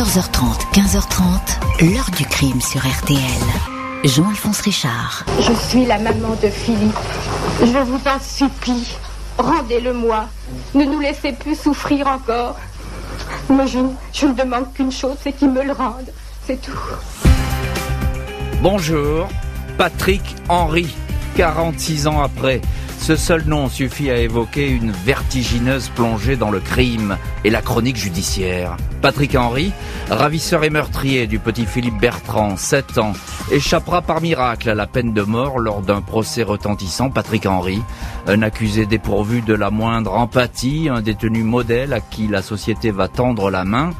14h30, 15h30, l'heure du crime sur RTL. Jean-Alphonse Richard. Je suis la maman de Philippe. Je vous en supplie, rendez-le-moi. Ne nous laissez plus souffrir encore. Moi, je, je ne demande qu'une chose, c'est qu'il me le rende. C'est tout. Bonjour, Patrick Henry, 46 ans après. Ce seul nom suffit à évoquer une vertigineuse plongée dans le crime et la chronique judiciaire. Patrick Henry, ravisseur et meurtrier du petit Philippe Bertrand, 7 ans, échappera par miracle à la peine de mort lors d'un procès retentissant. Patrick Henry, un accusé dépourvu de la moindre empathie, un détenu modèle à qui la société va tendre la main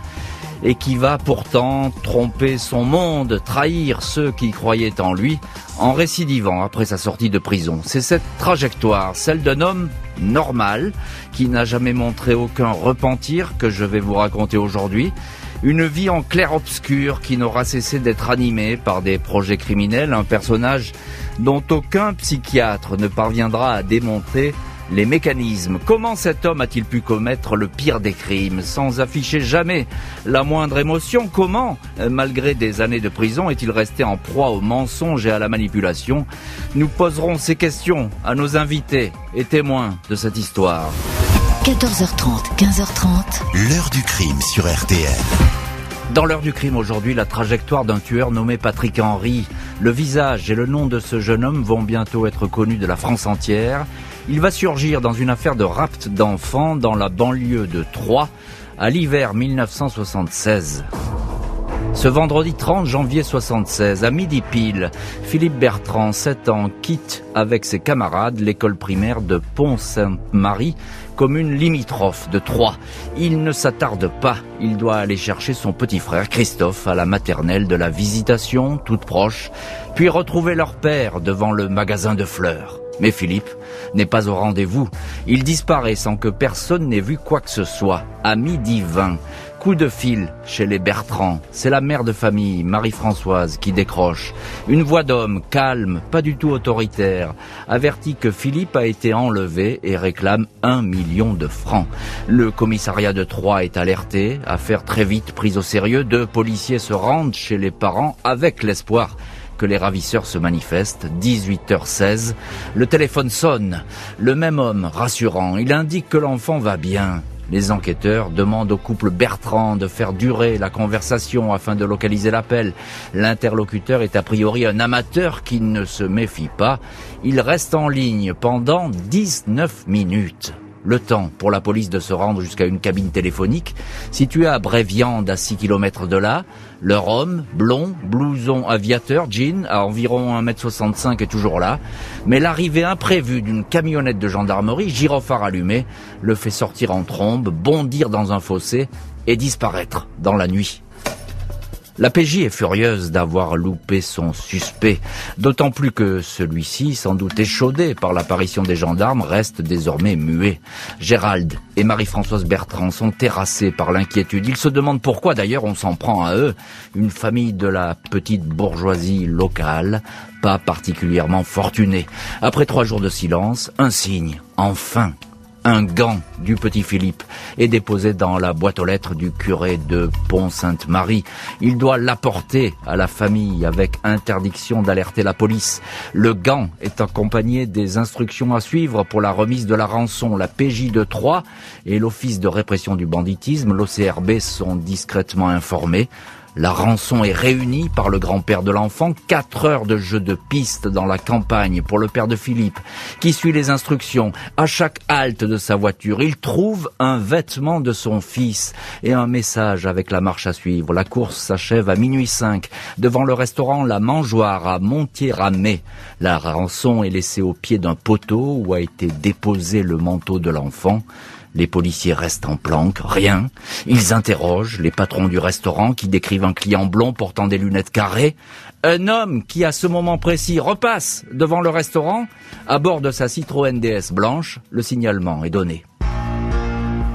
et qui va pourtant tromper son monde, trahir ceux qui croyaient en lui, en récidivant après sa sortie de prison. C'est cette trajectoire, celle d'un homme normal, qui n'a jamais montré aucun repentir que je vais vous raconter aujourd'hui. Une vie en clair-obscur qui n'aura cessé d'être animée par des projets criminels, un personnage dont aucun psychiatre ne parviendra à démonter les mécanismes. Comment cet homme a-t-il pu commettre le pire des crimes sans afficher jamais la moindre émotion? Comment, euh, malgré des années de prison, est-il resté en proie au mensonge et à la manipulation? Nous poserons ces questions à nos invités et témoins de cette histoire. 14h30, 15h30. L'heure du crime sur RTL. Dans l'heure du crime aujourd'hui, la trajectoire d'un tueur nommé Patrick Henry. Le visage et le nom de ce jeune homme vont bientôt être connus de la France entière. Il va surgir dans une affaire de rapt d'enfants dans la banlieue de Troyes à l'hiver 1976. Ce vendredi 30 janvier 76, à midi pile, Philippe Bertrand, 7 ans, quitte avec ses camarades l'école primaire de Pont-Sainte-Marie, commune limitrophe de Troyes. Il ne s'attarde pas, il doit aller chercher son petit frère Christophe à la maternelle de la Visitation, toute proche, puis retrouver leur père devant le magasin de fleurs. Mais Philippe n'est pas au rendez-vous. Il disparaît sans que personne n'ait vu quoi que ce soit. À midi 20, coup de fil chez les Bertrand. C'est la mère de famille, Marie-Françoise, qui décroche. Une voix d'homme, calme, pas du tout autoritaire, avertit que Philippe a été enlevé et réclame un million de francs. Le commissariat de Troyes est alerté, affaire très vite prise au sérieux. Deux policiers se rendent chez les parents avec l'espoir que les ravisseurs se manifestent. 18h16. Le téléphone sonne. Le même homme, rassurant, il indique que l'enfant va bien. Les enquêteurs demandent au couple Bertrand de faire durer la conversation afin de localiser l'appel. L'interlocuteur est a priori un amateur qui ne se méfie pas. Il reste en ligne pendant 19 minutes le temps pour la police de se rendre jusqu'à une cabine téléphonique située à Bréviande à 6 km de là. Leur homme, blond, blouson aviateur, jean, à environ 1m65 est toujours là. Mais l'arrivée imprévue d'une camionnette de gendarmerie, gyrophare allumé, le fait sortir en trombe, bondir dans un fossé et disparaître dans la nuit. La PJ est furieuse d'avoir loupé son suspect, d'autant plus que celui-ci, sans doute échaudé par l'apparition des gendarmes, reste désormais muet. Gérald et Marie-Françoise Bertrand sont terrassés par l'inquiétude. Ils se demandent pourquoi d'ailleurs on s'en prend à eux, une famille de la petite bourgeoisie locale, pas particulièrement fortunée. Après trois jours de silence, un signe, enfin un gant du petit Philippe est déposé dans la boîte aux lettres du curé de Pont-Sainte-Marie. Il doit l'apporter à la famille avec interdiction d'alerter la police. Le gant est accompagné des instructions à suivre pour la remise de la rançon. La PJ de Troyes et l'Office de répression du banditisme, l'OCRB, sont discrètement informés. La rançon est réunie par le grand-père de l'enfant, quatre heures de jeu de piste dans la campagne pour le père de Philippe, qui suit les instructions. À chaque halte de sa voiture, il trouve un vêtement de son fils et un message avec la marche à suivre. La course s'achève à minuit 5 devant le restaurant La Mangeoire à Montier-Ramé. La rançon est laissée au pied d'un poteau où a été déposé le manteau de l'enfant. Les policiers restent en planque, rien. Ils interrogent les patrons du restaurant qui décrivent un client blond portant des lunettes carrées. Un homme qui, à ce moment précis, repasse devant le restaurant à bord de sa Citroën DS blanche. Le signalement est donné.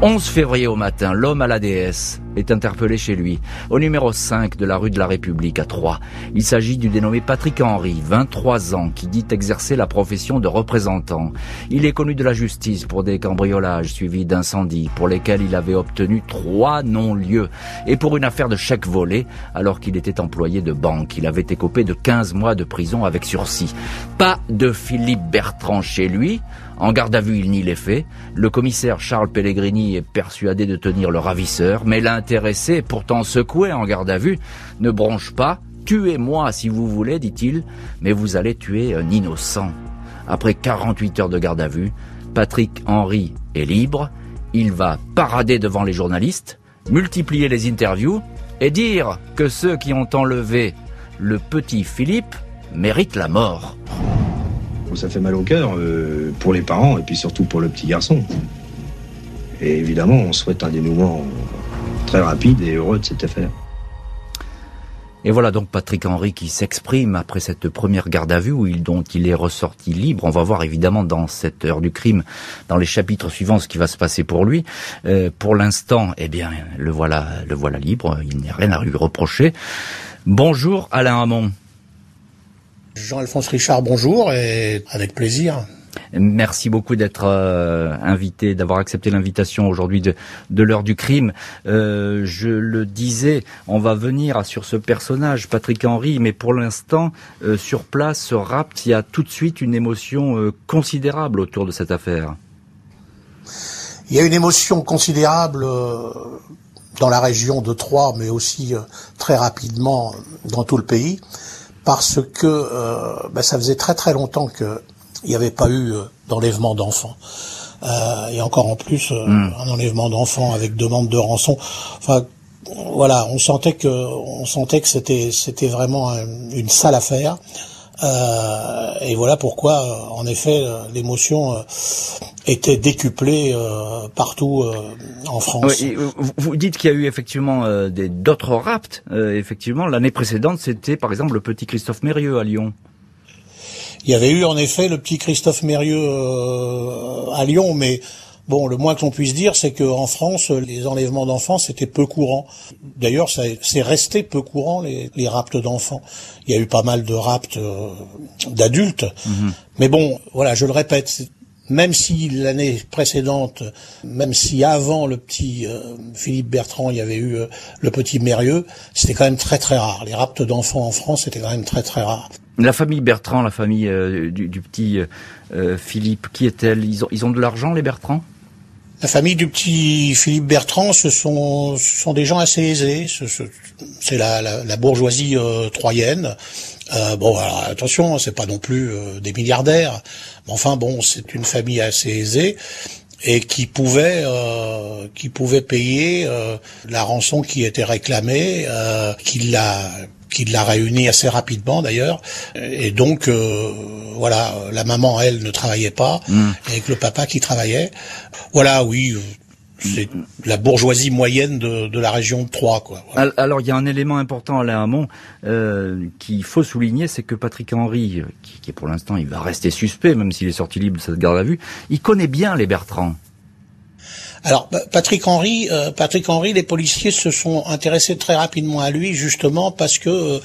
11 février au matin, l'homme à la DS est interpellé chez lui, au numéro 5 de la rue de la République à Troyes. Il s'agit du dénommé Patrick Henry, 23 ans, qui dit exercer la profession de représentant. Il est connu de la justice pour des cambriolages suivis d'incendies pour lesquels il avait obtenu trois non-lieux et pour une affaire de chèque volé alors qu'il était employé de banque. Il avait écopé de 15 mois de prison avec sursis. Pas de Philippe Bertrand chez lui. En garde à vue, il nie les faits. Le commissaire Charles Pellegrini est persuadé de tenir le ravisseur, mais l'intéressé, pourtant secoué en garde à vue, ne bronche pas. Tuez-moi si vous voulez, dit-il, mais vous allez tuer un innocent. Après 48 heures de garde à vue, Patrick Henry est libre. Il va parader devant les journalistes, multiplier les interviews et dire que ceux qui ont enlevé le petit Philippe méritent la mort. Ça fait mal au cœur euh, pour les parents et puis surtout pour le petit garçon. Et évidemment, on souhaite un dénouement très rapide et heureux de cette affaire. Et voilà donc Patrick Henry qui s'exprime après cette première garde à vue où il, dont il est ressorti libre. On va voir évidemment dans cette heure du crime, dans les chapitres suivants, ce qui va se passer pour lui. Euh, pour l'instant, eh bien, le voilà, le voilà libre. Il n'y a rien à lui reprocher. Bonjour Alain Hamon. Jean-Alphonse Richard, bonjour et avec plaisir. Merci beaucoup d'être euh, invité, d'avoir accepté l'invitation aujourd'hui de, de l'heure du crime. Euh, je le disais, on va venir sur ce personnage, Patrick Henry, mais pour l'instant, euh, sur place, ce rapt, il y a tout de suite une émotion considérable autour de cette affaire. Il y a une émotion considérable dans la région de Troyes, mais aussi très rapidement dans tout le pays, parce que ben, ça faisait très très longtemps que il n'y avait pas eu euh, d'enlèvement d'enfants. Euh, et encore en plus, euh, hmm. un enlèvement d'enfants avec demande de rançon. Enfin, voilà, on sentait que, on sentait que c'était, c'était vraiment une sale affaire. Euh, et voilà pourquoi, en effet, l'émotion était décuplée partout en France. vous dites qu'il y a eu effectivement d'autres rapts. effectivement, l'année précédente, c'était par exemple le petit Christophe Mérieux à Lyon. Il y avait eu en effet le petit Christophe Mérieux euh, à Lyon, mais bon, le moins que l'on puisse dire, c'est qu'en France, les enlèvements d'enfants, c'était peu courant. D'ailleurs, c'est resté peu courant, les, les raptes d'enfants. Il y a eu pas mal de raptes euh, d'adultes. Mhm. Mais bon, voilà, je le répète, même si l'année précédente, même si avant le petit euh, Philippe Bertrand, il y avait eu le petit Mérieux, c'était quand même très très rare. Les raptes d'enfants en France, c'était quand même très très rare. La famille Bertrand, la famille euh, du, petit euh, Philippe, qui est-elle? Ils ont, ils ont de l'argent, les Bertrand? La famille du petit Philippe Bertrand, ce sont, ce sont des gens assez aisés. C'est la, bourgeoisie euh, troyenne. Euh, bon, alors, attention, c'est pas non plus des milliardaires, mais enfin bon, c'est une famille assez aisée et qui pouvait qui pouvait payer la rançon qui était réclamée, qui l'a qui l'a réuni assez rapidement d'ailleurs. Et donc, euh, voilà, la maman, elle, ne travaillait pas, avec le papa qui travaillait. Voilà, oui, c'est la bourgeoisie moyenne de, la région de Troyes. Quoi. Alors il y a un élément important à Hamon euh, qu'il faut souligner, c'est que Patrick Henry, qui, qui pour l'instant il va rester suspect, même s'il est sorti libre de cette garde à vue, il connaît bien les Bertrand. Alors Patrick Henry, euh, Patrick Henry, les policiers se sont intéressés très rapidement à lui justement parce que euh,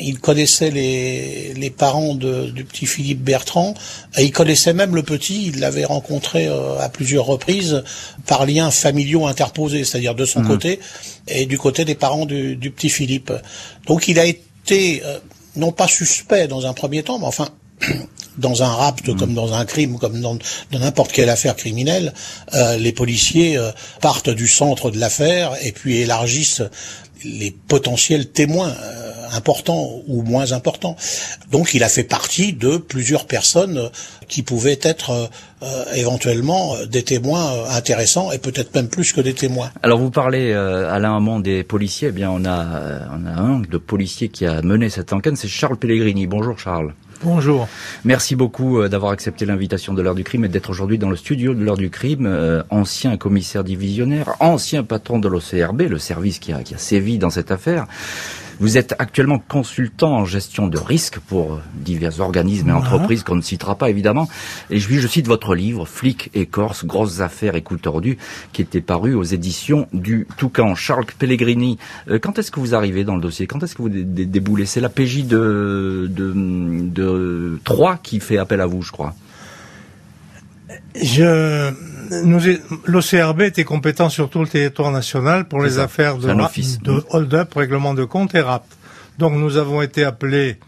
il connaissait les, les parents de, du petit Philippe Bertrand et il connaissait même le petit. Il l'avait rencontré euh, à plusieurs reprises par liens familiaux interposés, c'est-à-dire de son mmh. côté et du côté des parents du, du petit Philippe. Donc il a été non pas suspect dans un premier temps, mais enfin dans un rapt, comme dans un crime, comme dans, n'importe quelle affaire criminelle, euh, les policiers euh, partent du centre de l'affaire et puis élargissent les potentiels témoins euh, importants ou moins importants. Donc il a fait partie de plusieurs personnes qui pouvaient être éventuellement des témoins intéressants et peut-être même plus que des témoins. Alors vous parlez Alain Hamon des policiers, eh bien on a on a un de policiers qui a mené cette enquête, c'est Charles Pellegrini. Bonjour Charles. Bonjour. Merci beaucoup euh, d'avoir accepté l'invitation de l'heure du crime et d'être aujourd'hui dans le studio de l'heure du crime. Euh, ancien commissaire divisionnaire, ancien patron de l'OCRB, le service qui a, qui a sévi dans cette affaire. Vous êtes actuellement consultant en gestion de risque pour divers organismes et entreprises qu'on ne citera pas évidemment. Et je, je cite votre livre, Flics et Corse, grosses affaires et coups tordus, qui était paru aux éditions du Toucan. Charles Pellegrini, euh, quand est-ce que vous arrivez dans le dossier? Quand est-ce que vous déboulez? C'est la PJ de, de, de 3 qui fait appel à vous, je crois. Je, l'OCRB était compétent sur tout le territoire national pour les affaires de, de hold-up, règlement de compte et RAP. Donc nous avons été appelés,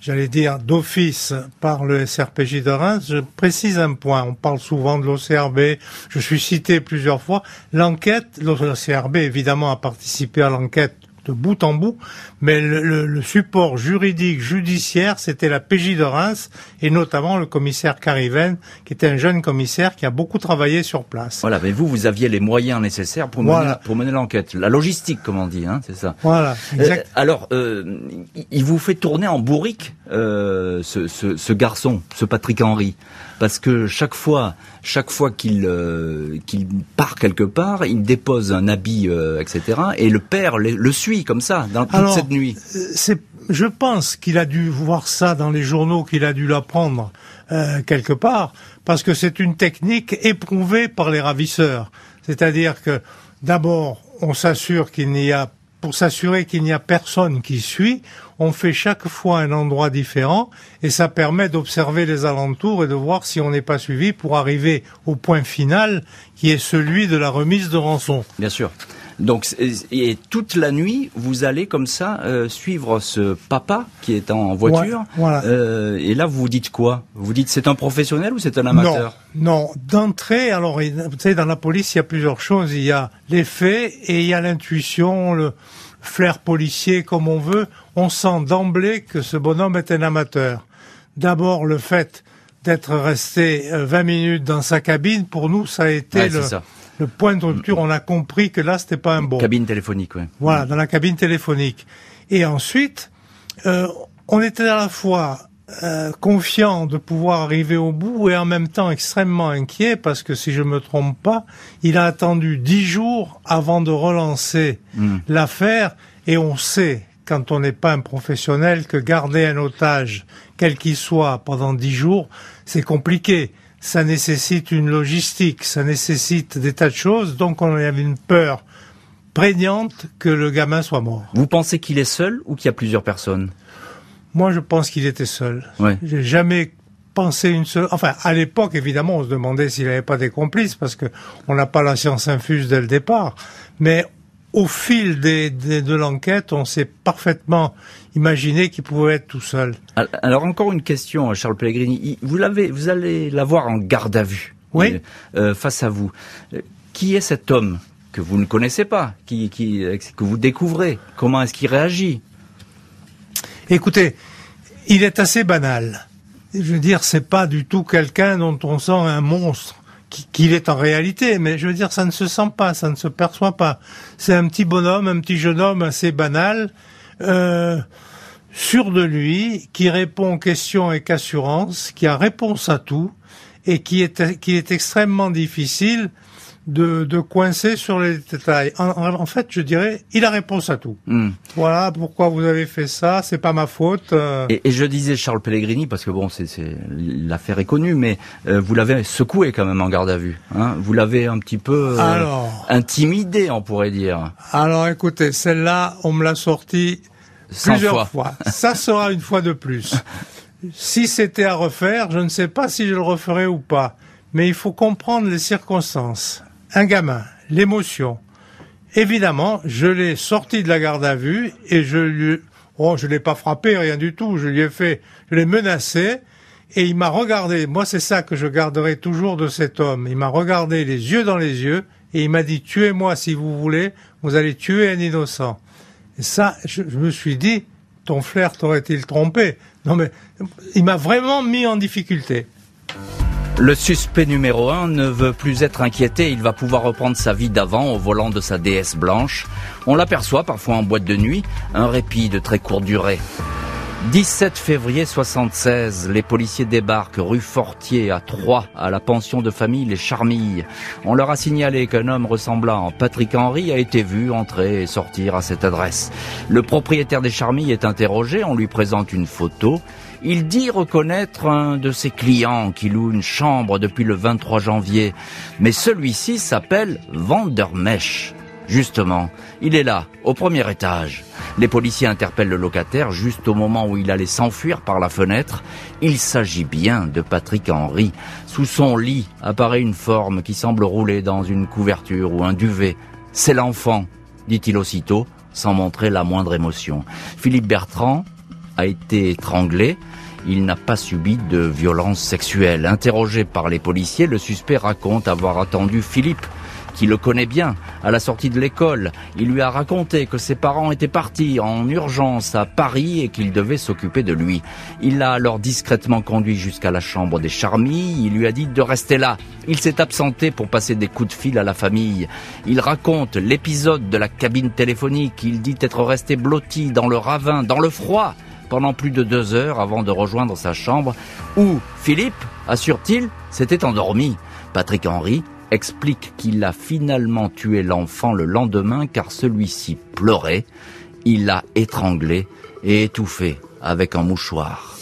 j'allais dire, d'office par le SRPJ de Reims. Je précise un point, on parle souvent de l'OCRB, je suis cité plusieurs fois. L'enquête, l'OCRB évidemment a participé à l'enquête de bout en bout, mais le, support juridique judiciaire, c'était la PJ de Reims et notamment le commissaire Cariven, qui était un jeune commissaire qui a beaucoup travaillé sur place. Voilà, mais vous, vous aviez les moyens nécessaires pour mener, pour mener l'enquête, la logistique, comme on dit, hein, c'est ça. Voilà. Euh, exact. alors, euh, il vous fait tourner en bourrique euh, ce, ce, ce garçon, ce Patrick Henry parce que chaque fois, chaque fois qu'il qu'il part quelque part, il dépose un habit, etc. Et le père le, suit comme ça dans toute cette nuit. Euh, je pense qu'il a dû voir ça dans les journaux, qu'il a dû l'apprendre quelque part, parce que c'est une technique éprouvée par les ravisseurs. C'est-à-dire que d'abord, on s'assure qu'il n'y a pour s'assurer qu'il n'y a personne qui suit, on fait chaque fois un endroit différent et ça permet d'observer les alentours et de voir si on n'est pas suivi pour arriver au point final qui est celui de la remise de rançon. Bien sûr. Donc, et toute la nuit, vous allez comme ça euh, suivre ce papa qui est en voiture. voilà. euh, et là, vous vous dites quoi? Vous dites c'est un professionnel ou c'est un amateur? Non, non. D'entrée, alors, vous savez, dans la police, il y a plusieurs choses. Il y a les faits et il y a l'intuition, le flair policier, comme on veut. On sent d'emblée que ce bonhomme est un amateur. D'abord, le fait d'être resté 20 euh, minutes dans sa cabine, pour nous, ça a été le, le point de rupture, on a compris que là, c'était pas un bon. Cabine téléphonique, oui. Voilà, dans la cabine téléphonique. Et ensuite, euh, on était à la fois euh, confiant de pouvoir arriver au bout et en même temps extrêmement inquiet parce que si je me trompe pas, il a attendu dix jours avant de relancer hmm. l'affaire et on sait quand on n'est pas un professionnel que garder un otage, quel qu'il soit, pendant dix jours, c'est compliqué ça nécessite une logistique, ça nécessite des tas de choses, donc on avait une peur prégnante que le gamin soit mort. Vous pensez qu'il est seul ou qu'il y a plusieurs personnes? Moi, je pense qu'il était seul. Ouais. J'ai jamais pensé une seule. Enfin, à l'époque, évidemment, on se demandait s'il n'avait pas des complices parce que on n'a pas la science infuse dès le départ. Mais au fil des, de l'enquête, on s'est parfaitement imaginé qu'il pouvait être tout seul. Alors encore une question, Charles Pellegrini. Vous l'avez, vous allez l'avoir en garde à vue. Oui. Euh, euh, face à vous. Qui est cet homme que vous ne connaissez pas, qui, qui que vous découvrez? Comment est-ce qu'il réagit? Écoutez, il est assez banal. Je veux dire, c'est pas du tout quelqu'un dont on sent un monstre qu'il est en réalité, mais je veux dire, ça ne se sent pas, ça ne se perçoit pas. C'est un petit bonhomme, un petit jeune homme assez banal, euh, sûr de lui, qui répond aux questions avec assurance, qui a réponse à tout, et qui est, qui est extrêmement difficile de, de coincer sur les détails. En, fait, je dirais, il a réponse à tout. Hmm. Voilà pourquoi vous avez fait ça, c'est pas ma faute. Euh. Et, je disais Charles Pellegrini parce que bon, c'est l'affaire est connue, mais euh, vous l'avez secoué quand même en garde à vue. Hein vous l'avez un petit peu euh, intimidé, on pourrait dire. Alors, écoutez, celle-là, on me l'a sortie plusieurs fois. Ça sera une fois de plus. si c'était à refaire, je ne sais pas si je le referais ou pas. Mais il faut comprendre les circonstances un gamin, l'émotion. Évidemment, je l'ai sorti de la garde à vue et je lui, oh, je l'ai pas frappé, rien du tout. Je lui ai fait, je l'ai menacé et il m'a regardé. Moi, c'est ça que je garderai toujours de cet homme. Il m'a regardé les yeux dans les yeux et il m'a dit, tuez-moi si vous voulez, vous allez tuer un innocent. Et ça, je, me suis dit, ton flair t'aurait-il trompé? Non, mais il m'a vraiment mis en difficulté. Le suspect numéro 1 ne veut plus être inquiété, il va pouvoir reprendre sa vie d'avant au volant de sa déesse blanche. On l'aperçoit parfois en boîte de nuit, un répit de très courte durée. 17 février 76, les policiers débarquent rue Fortier à Troyes, à la pension de famille Les Charmilles. On leur a signalé qu'un homme ressemblant à Patrick Henry a été vu entrer et sortir à cette adresse. Le propriétaire des Charmilles est interrogé, on lui présente une photo. Il dit reconnaître un de ses clients qui loue une chambre depuis le 23 janvier, mais celui-ci s'appelle Vandermesh. Justement, il est là, au premier étage. Les policiers interpellent le locataire juste au moment où il allait s'enfuir par la fenêtre. Il s'agit bien de Patrick Henry. Sous son lit apparaît une forme qui semble rouler dans une couverture ou un duvet. C'est l'enfant, dit-il aussitôt, sans montrer la moindre émotion. Philippe Bertrand a été étranglé. Il n'a pas subi de violence sexuelle. Interrogé par les policiers, le suspect raconte avoir attendu Philippe qui le connaît bien, à la sortie de l'école. Il lui a raconté que ses parents étaient partis en urgence à Paris et qu'il devait s'occuper de lui. Il l'a alors discrètement conduit jusqu'à la chambre des Charmilles. Il lui a dit de rester là. Il s'est absenté pour passer des coups de fil à la famille. Il raconte l'épisode de la cabine téléphonique. Il dit être resté blotti dans le ravin, dans le froid, pendant plus de deux heures avant de rejoindre sa chambre où Philippe, assure-t-il, s'était endormi. Patrick Henry explique qu'il a finalement tué l'enfant le lendemain car celui-ci pleurait. Il l'a étranglé et étouffé avec un mouchoir.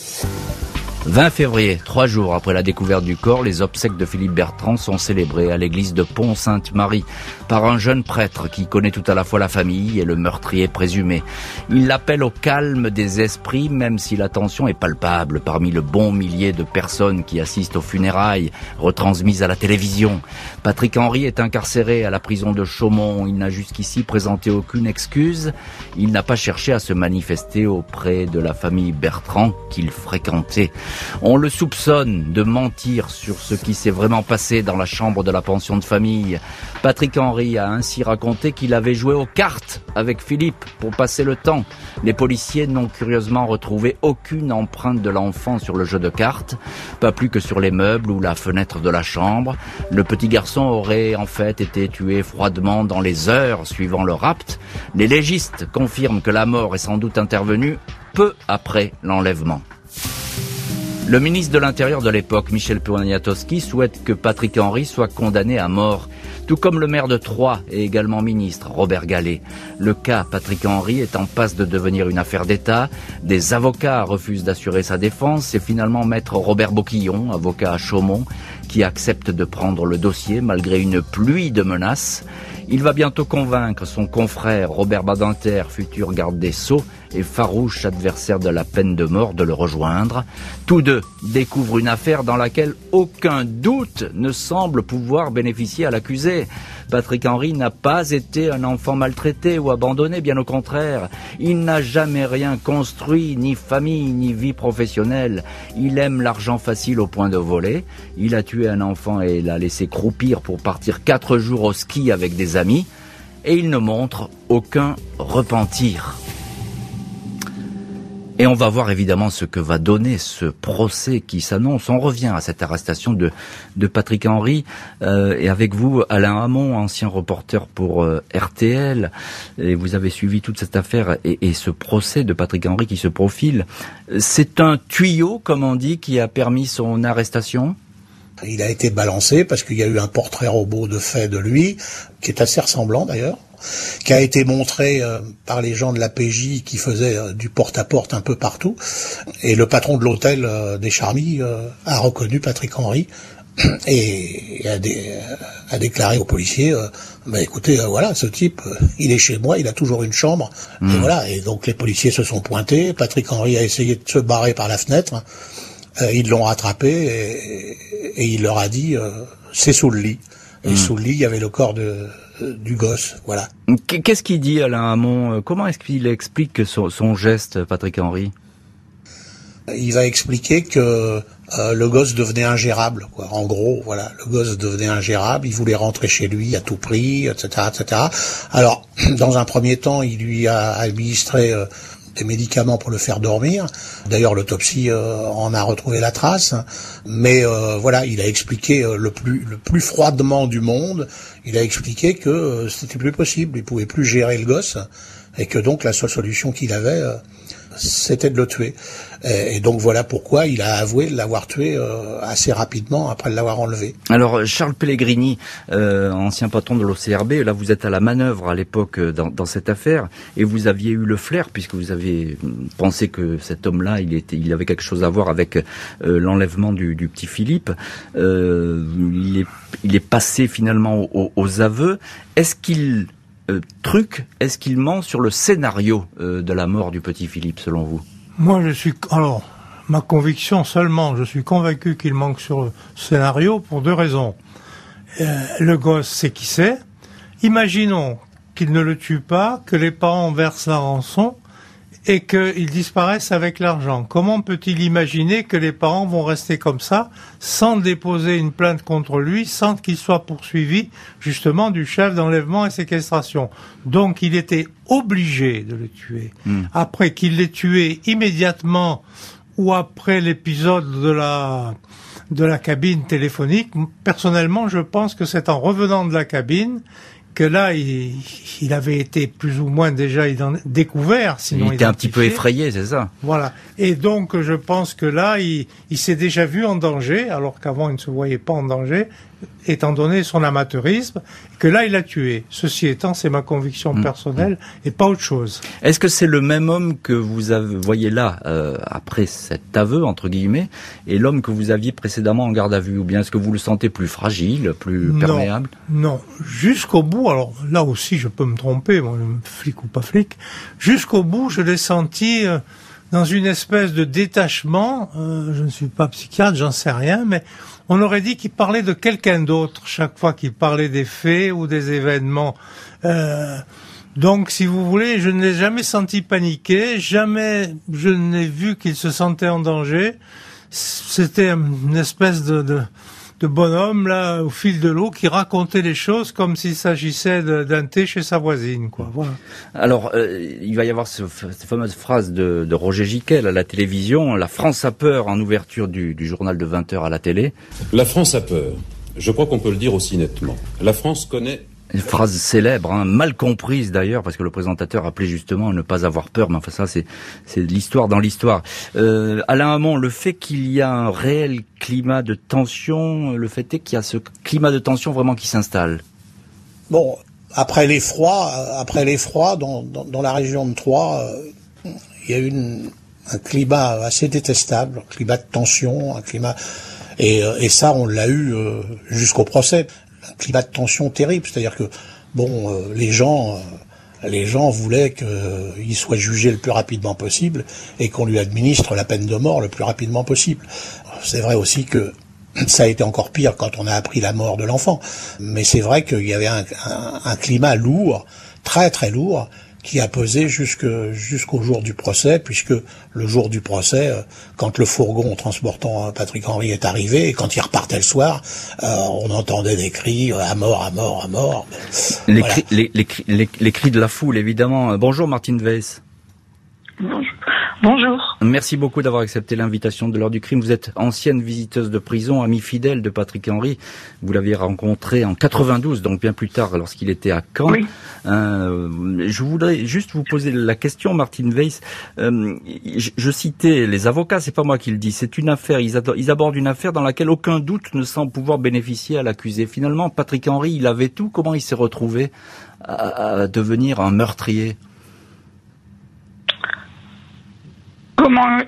20 février, trois jours après la découverte du corps, les obsèques de Philippe Bertrand sont célébrées à l'église de Pont-Sainte-Marie par un jeune prêtre qui connaît tout à la fois la famille et le meurtrier présumé. Il l'appelle au calme des esprits, même si la tension est palpable parmi le bon millier de personnes qui assistent aux funérailles retransmises à la télévision. Patrick Henry est incarcéré à la prison de Chaumont. Il n'a jusqu'ici présenté aucune excuse. Il n'a pas cherché à se manifester auprès de la famille Bertrand qu'il fréquentait. On le soupçonne de mentir sur ce qui s'est vraiment passé dans la chambre de la pension de famille. Patrick Henry a ainsi raconté qu'il avait joué aux cartes avec Philippe pour passer le temps. Les policiers n'ont curieusement retrouvé aucune empreinte de l'enfant sur le jeu de cartes, pas plus que sur les meubles ou la fenêtre de la chambre. Le petit garçon aurait en fait été tué froidement dans les heures suivant le rapt. Les légistes confirment que la mort est sans doute intervenue peu après l'enlèvement. Le ministre de l'Intérieur de l'époque, Michel Poniatowski, souhaite que Patrick Henry soit condamné à mort, tout comme le maire de Troyes et également ministre, Robert Gallet. Le cas Patrick Henry est en passe de devenir une affaire d'État. Des avocats refusent d'assurer sa défense. C'est finalement maître Robert Boquillon, avocat à Chaumont, qui accepte de prendre le dossier malgré une pluie de menaces. Il va bientôt convaincre son confrère Robert Badinter, futur garde des Sceaux et farouche adversaire de la peine de mort, de le rejoindre. Tous deux découvrent une affaire dans laquelle aucun doute ne semble pouvoir bénéficier à l'accusé. Patrick Henry n'a pas été un enfant maltraité ou abandonné, bien au contraire. Il n'a jamais rien construit, ni famille, ni vie professionnelle. Il aime l'argent facile au point de voler. Il a tué un enfant et l'a laissé croupir pour partir quatre jours au ski avec des amis. Et il ne montre aucun repentir. Et on va voir évidemment ce que va donner ce procès qui s'annonce. On revient à cette arrestation de, de Patrick Henry. Euh, et avec vous, Alain Hamon, ancien reporter pour euh, RTL. Et vous avez suivi toute cette affaire et, et, ce procès de Patrick Henry qui se profile. C'est un tuyau, comme on dit, qui a permis son arrestation? Il a été balancé parce qu'il y a eu un portrait robot de fait de lui, qui est assez ressemblant d'ailleurs qui a été montré euh, par les gens de la PJ qui faisaient euh, du porte-à-porte un peu partout. Et le patron de l'hôtel euh, des Charmilles a reconnu Patrick Henry et a, déclaré aux policiers bah écoutez voilà ce type il est chez moi il a toujours une chambre et hmm. voilà et donc les policiers se sont pointés Patrick Henry a essayé de se barrer par la fenêtre ils l'ont rattrapé et, il leur a dit c'est sous le lit et hmm. sous le lit il y avait le corps de euh, du gosse, voilà. Qu'est-ce qu'il dit Alain Hamon euh, Comment est-ce qu'il explique son, geste, Patrick Henry? Il va expliquer que euh, le gosse devenait ingérable, quoi. En gros, voilà, le gosse devenait ingérable. Il voulait rentrer chez lui à tout prix, etc., etc. Alors, dans un premier temps, il lui a administré des médicaments pour le faire dormir. D'ailleurs, l'autopsie euh, en a retrouvé la trace. Mais euh, voilà, il a expliqué euh, le plus le plus froidement du monde. Il a expliqué que c'était plus possible. Il pouvait plus gérer le gosse et que donc la seule solution qu'il avait, c'était de le tuer. Et, donc voilà pourquoi il a avoué l'avoir tué euh, assez rapidement après l'avoir enlevé. Alors Charles Pellegrini, euh, ancien patron de l'OCRB, là vous êtes à la manœuvre à l'époque euh, dans, cette affaire et vous aviez eu le flair puisque vous avez pensé que cet homme-là, il était, il avait quelque chose à voir avec l'enlèvement du, petit Philippe. il, est, il est passé finalement aux, aux aveux. Est-ce qu'il truc, est-ce qu'il ment sur le scénario de la mort du petit Philippe selon vous? Moi, je suis. Alors, ma conviction seulement, je suis convaincu qu'il manque sur le scénario pour deux raisons. Euh, le gosse, c'est qui c'est? Imaginons qu'il ne le tue pas, que les parents versent la rançon et qu'ils disparaissent avec l'argent. Comment peut-il imaginer que les parents vont rester comme ça sans déposer une plainte contre lui, sans qu'il soit poursuivi justement du chef d'enlèvement et séquestration? Donc il était obligé de le tuer. Hmm. Après qu'il l'ait tué immédiatement ou après l'épisode de la de la cabine téléphonique, personnellement, je pense que c'est en revenant de la cabine que là, il, avait été plus ou moins déjà découvert. Sinon il était un petit peu effrayé, c'est ça? Voilà. Et donc, je pense que là, il, il s'est déjà vu en danger, alors qu'avant, il ne se voyait pas en danger étant donné son amateurisme, que là il a tué. Ceci étant, c'est ma conviction mm. personnelle et pas autre chose. Est-ce que c'est le même homme que vous voyez là, euh, après cet aveu, entre guillemets, et l'homme que vous aviez précédemment en garde à vue? Ou bien est-ce que vous le sentez plus fragile, plus perméable? Non, jusqu'au bout, alors là aussi je peux me tromper, moi, flic ou pas flic, jusqu'au bout je l'ai senti... Euh, dans une espèce de détachement, euh, je ne suis pas psychiatre, j'en sais rien, mais on aurait dit qu'il parlait de quelqu'un d'autre chaque fois qu'il parlait des faits ou des événements. Euh, donc, si vous voulez, je ne l'ai jamais senti paniquer, jamais je n'ai vu qu'il se sentait en danger. C'était une espèce de, de de bonhomme là au fil de l'eau qui racontait les choses comme s'il s'agissait d'un thé chez sa voisine quoi voilà. Alors euh, il va y avoir cette fameuse phrase de, de, Roger Giquel à la télévision la France a peur en ouverture du, du journal de 20 heures à la télé. La France a peur. Je crois qu'on peut le dire aussi nettement. La France connaît une phrase célèbre, hein, mal comprise d'ailleurs, parce que le présentateur appelait justement à ne pas avoir peur, mais enfin ça c'est c'est l'histoire dans l'histoire. Euh, Alain Hamon, le fait qu'il y a un réel climat de tension, le fait est qu'il y a ce climat de tension vraiment qui s'installe. Bon, après l'effroi, après l'effroi dans, dans, dans, la région de Troyes, euh, il y a eu un climat assez détestable, un climat de tension, un climat et, euh, et ça on l'a eu euh, jusqu'au procès climat de tension terrible. C'est-à-dire que bon, euh, les gens, euh, les gens voulaient qu'il soit jugé le plus rapidement possible et qu'on lui administre la peine de mort le plus rapidement possible. C'est vrai aussi que ça a été encore pire quand on a appris la mort de l'enfant. Mais c'est vrai qu'il y avait un climat lourd, très très lourd, qui a pesé jusqu'au jour du procès, puisque le jour du procès, euh, quand le fourgon transportant euh, Patrick Henry est arrivé, et quand il repartait le soir, euh, on entendait des cris à mort, à mort, à mort. Les, cris, les, cris de la foule, évidemment. Bonjour Martine Weiss. Bonjour. Bonjour. Merci beaucoup d'avoir accepté l'invitation de l'heure du crime. Vous êtes ancienne visiteuse de prison, amie fidèle de Patrick Henry. Vous l'aviez rencontré en 92, donc bien plus tard, lorsqu'il était à Caen. Oui. Euh, je voudrais juste vous poser la question, Martine Weiss. Euh, je, citais les avocats, c'est pas moi qui le dis. C'est une affaire. Ils, ils, abordent une affaire dans laquelle aucun doute ne semble pouvoir bénéficier à l'accusé. Finalement, Patrick Henry, il avait tout. Comment il s'est retrouvé à devenir un meurtrier? Comment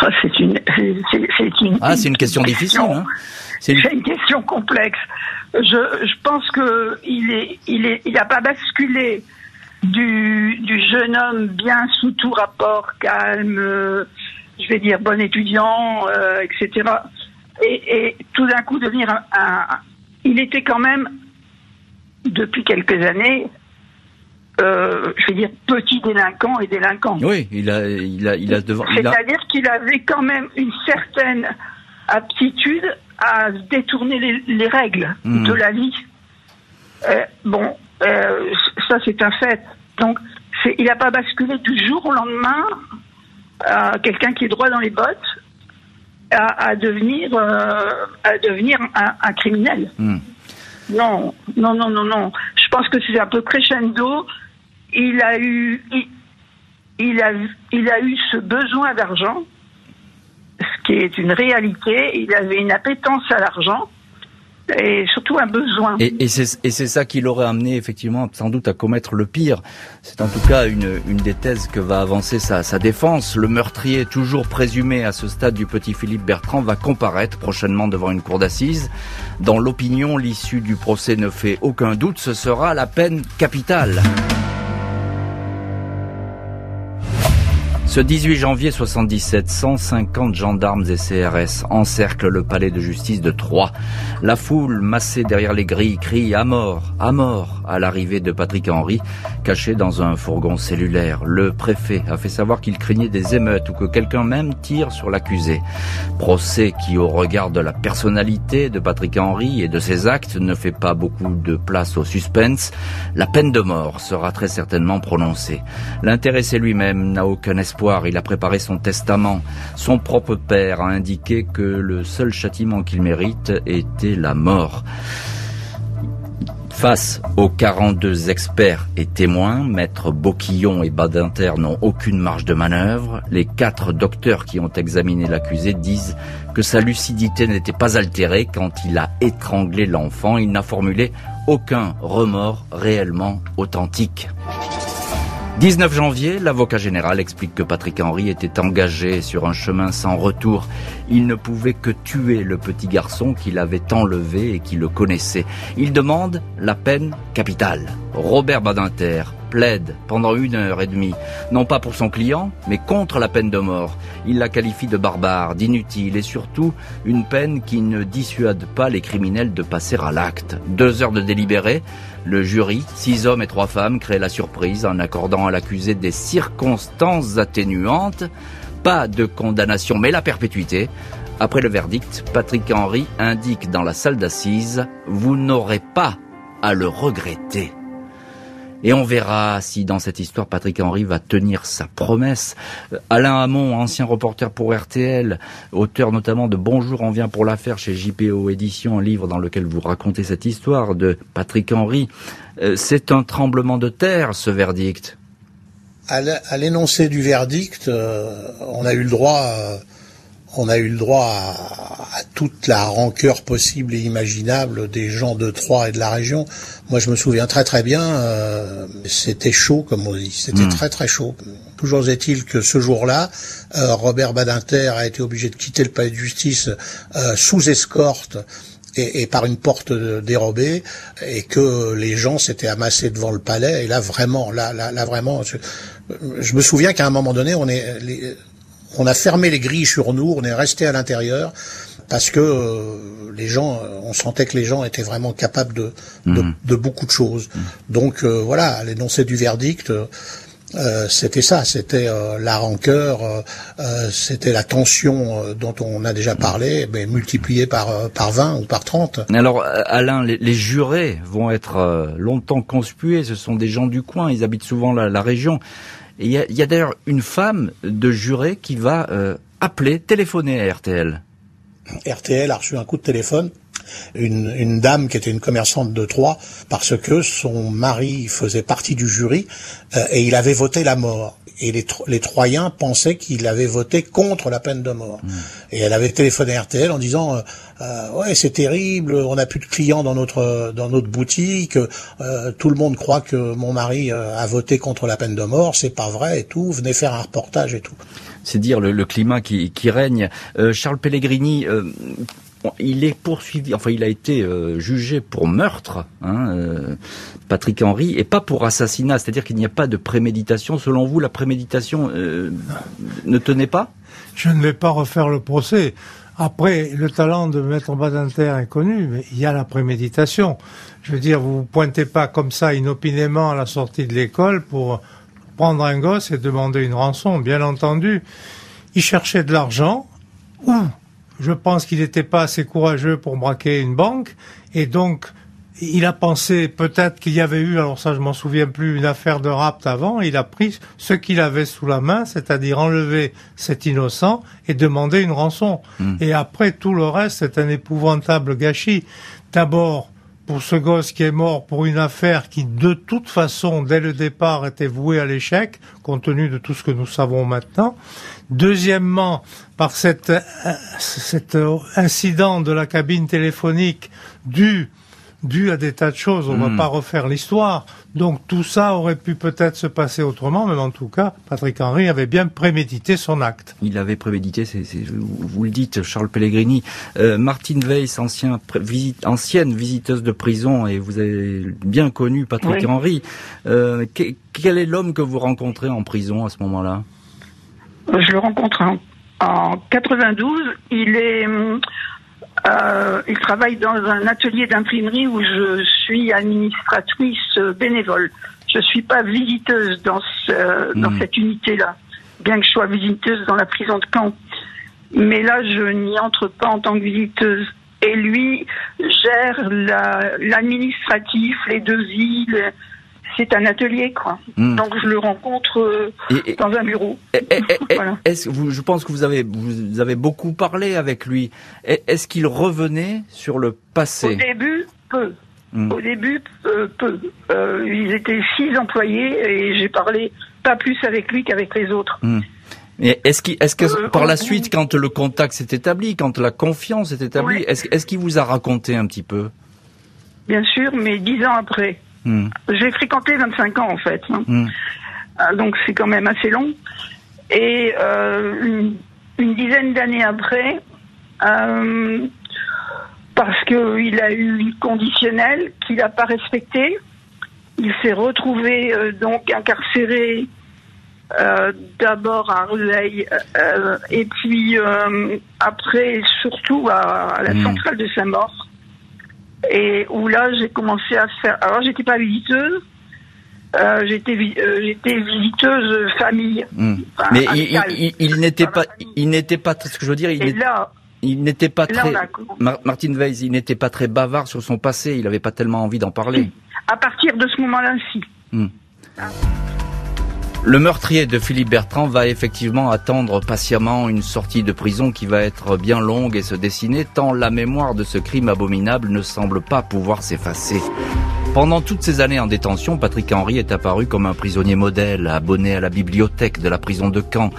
ah, c'est une, c'est une, ah, c'est une question, difficile. Hein. c'est une... question complexe. Je, je pense que il est, il est, il n'a pas basculé du, du jeune homme bien sous tout rapport, calme, euh, je vais dire bon étudiant, euh, etc. Et, et, tout d'un coup devenir un, un, il était quand même depuis quelques années euh, je vais dire, petit délinquant et délinquant. Oui, il a, il a, il a devant. C'est-à-dire qu'il avait quand même une certaine aptitude à détourner les, règles hmm. de la vie. Euh, bon, euh, ça c'est un fait. Donc, il n'a pas basculé du jour au lendemain à quelqu'un qui est droit dans les bottes à, devenir, à devenir un, criminel. Hmm. Non, non, non, non, non. Je pense que c'est un peu crescendo il a eu, il a, il a eu ce besoin d'argent, ce qui est une réalité. Il avait une appétence à l'argent et surtout un besoin. Et, et c'est ça qui l'aurait amené effectivement sans doute à commettre le pire. C'est en tout cas une, une des thèses que va avancer sa, sa défense. Le meurtrier, toujours présumé à ce stade du petit Philippe Bertrand, va comparaître prochainement devant une cour d'assises. Dans l'opinion, l'issue du procès ne fait aucun doute, ce sera la peine capitale. Ce 18 janvier 77, 150 gendarmes et CRS encerclent le palais de justice de Troyes. La foule, massée derrière les grilles, crie à mort, à mort à l'arrivée de Patrick Henry, caché dans un fourgon cellulaire. Le préfet a fait savoir qu'il craignait des émeutes ou que quelqu'un même tire sur l'accusé. Procès qui, au regard de la personnalité de Patrick Henry et de ses actes, ne fait pas beaucoup de place au suspense. La peine de mort sera très certainement prononcée. L'intéressé lui-même n'a aucun espoir il a préparé son testament. Son propre père a indiqué que le seul châtiment qu'il mérite était la mort. Face aux 42 experts et témoins, maître Boquillon et Badinter n'ont aucune marge de manœuvre. Les quatre docteurs qui ont examiné l'accusé disent que sa lucidité n'était pas altérée quand il a étranglé l'enfant. Il n'a formulé aucun remords réellement authentique. 19 janvier, l'avocat général explique que Patrick Henry était engagé sur un chemin sans retour. Il ne pouvait que tuer le petit garçon qu'il avait enlevé et qui le connaissait. Il demande la peine capitale. Robert Badinter plaide pendant une heure et demie, non pas pour son client, mais contre la peine de mort. Il la qualifie de barbare, d'inutile et surtout une peine qui ne dissuade pas les criminels de passer à l'acte. Deux heures de délibéré, le jury, six hommes et trois femmes, crée la surprise en accordant à l'accusé des circonstances atténuantes. Pas de condamnation, mais la perpétuité. Après le verdict, Patrick Henry indique dans la salle d'assises, vous n'aurez pas à le regretter. Et on verra si dans cette histoire Patrick Henry va tenir sa promesse. Euh, Alain Hamon, ancien reporter pour RTL, auteur notamment de Bonjour, on vient pour l'affaire chez JPO Édition, un livre dans lequel vous racontez cette histoire de Patrick Henry. Euh, c'est un tremblement de terre, ce verdict. À l'énoncé du verdict, euh, on a eu le droit on a eu le droit à, toute la rancœur possible et imaginable des gens de Troyes et de la région. Moi, je me souviens très très bien, euh, c'était chaud, comme on dit, c'était hmm. très très chaud. Toujours est-il que ce jour-là, euh, Robert Badinter a été obligé de quitter le palais de justice euh, sous escorte et, par une porte dérobée et que les gens s'étaient amassés devant le palais et là vraiment là là, là vraiment je, je me souviens qu'à un moment donné on est les, on a fermé les grilles sur nous, on est resté à l'intérieur parce que euh, les gens, on sentait que les gens étaient vraiment capables de, de, mhm. beaucoup de choses. Mhm. Donc euh, voilà, l'énoncé du verdict, euh, c'était ça, c'était la rancœur, c'était la tension dont on a déjà parlé, mais multipliée par par 20 ou par 30. Alors Alain, les, jurés vont être longtemps conspués, ce sont des gens du coin, ils habitent souvent la, la région il y a, d'ailleurs une femme de juré qui va euh, appeler, téléphoner à RTL. RTL a reçu un coup de téléphone. Une, dame qui était une commerçante de Troyes parce que son mari faisait partie du jury euh, et il avait voté la mort et les, les Troyens pensaient qu'il avait voté contre la peine de mort. Hmm. Et elle avait téléphoné à RTL en disant euh, euh, ouais c'est terrible, on n'a plus de clients dans notre dans notre boutique, euh, tout le monde croit que mon mari a voté contre la peine de mort, c'est pas vrai et tout, venez faire un reportage et tout. C'est dire le, le climat qui, qui règne. Charles Pellegrini il est poursuivi, enfin il a été euh, jugé pour meurtre, hein, euh, Patrick Henry, et pas pour assassinat, c'est-à-dire qu'il n'y a pas de préméditation. Selon vous, la préméditation euh, ne tenait pas? Je ne vais pas refaire le procès. Après, le talent de Maître Badinter est connu, mais il y a la préméditation. Je veux dire, vous vous pointez pas comme ça inopinément à la sortie de l'école pour prendre un gosse et demander une rançon, bien entendu. Il cherchait de l'argent, ou je pense qu'il n'était pas assez courageux pour braquer une banque, et donc il a pensé peut-être qu'il y avait eu, alors ça je m'en souviens plus, une affaire de rapt avant, il a pris ce qu'il avait sous la main, c'est-à-dire enlever cet innocent et demander une rançon. Hmm. Et après tout le reste, c'est un épouvantable gâchis. D'abord, pour ce gosse qui est mort pour une affaire qui, de toute façon, dès le départ, était vouée à l'échec, compte tenu de tout ce que nous savons maintenant. Deuxièmement, par cet, euh, cet incident de la cabine téléphonique dû dû à des tas de choses. On ne va hmm. pas refaire l'histoire. Donc tout ça aurait pu peut-être se passer autrement, mais en tout cas, Patrick Henry avait bien prémédité son acte. Il avait prémédité, vous le dites, Charles Pellegrini. Euh, Martine Weiss, ancien, ancienne visiteuse de prison, et vous avez bien connu Patrick Henry. Euh, quel est l'homme que vous rencontrez en prison à ce moment-là? Je le rencontre en, en 92. Il est euh, il travaille dans un atelier d'imprimerie où je suis administratrice bénévole. Je suis pas visiteuse dans, dans hmm. cette unité-là, bien que je sois visiteuse dans la prison de Caen. Mais là, je n'y entre pas en tant que visiteuse. Et lui gère l'administratif, les deux villes, c'est un atelier, quoi. Hmm. Donc je le rencontre euh, dans un bureau. Est-ce vous, je pense que vous avez vous avez beaucoup parlé avec lui. Est-ce qu'il revenait sur le passé Au début, peu. Hmm. Au début, peu. peu. Euh, ils étaient six employés et j'ai parlé pas plus avec lui qu'avec les autres. Hmm. est-ce est que euh, par la suite, quand le contact s'est établi, quand la confiance s'est établie, est-ce qu'il vous a raconté un petit peu? Bien sûr, mais dix ans après. Hmm. J'ai fréquenté 25 ans en fait. Hein. Hmm. Euh, donc c'est quand même assez long. Et euh, une, dizaine d'années après, euh, parce qu'il a eu une conditionnelle qu'il n'a pas respectée, il s'est retrouvé donc incarcéré d'abord à Rueil et puis après surtout à, la hmm. centrale de sa mort et où là j'ai commencé à faire. Alors j'étais pas visiteuse, euh, j'étais euh, j'étais visiteuse famille. Hmm. Mais il, n'était pas il n'était pas ce que je veux dire. Il là, il n'était pas très Martin Weiss, il n'était pas très bavard sur son passé. Il n'avait pas tellement envie d'en parler. À partir de ce moment-là, si. Hmm. Ah. Le meurtrier de Philippe Bertrand va effectivement attendre patiemment une sortie de prison qui va être bien longue et se dessiner tant la mémoire de ce crime abominable ne semble pas pouvoir s'effacer. Pendant toutes ces années en détention, Patrick Henry est apparu comme un prisonnier modèle, abonné à la bibliothèque de la prison de Caen,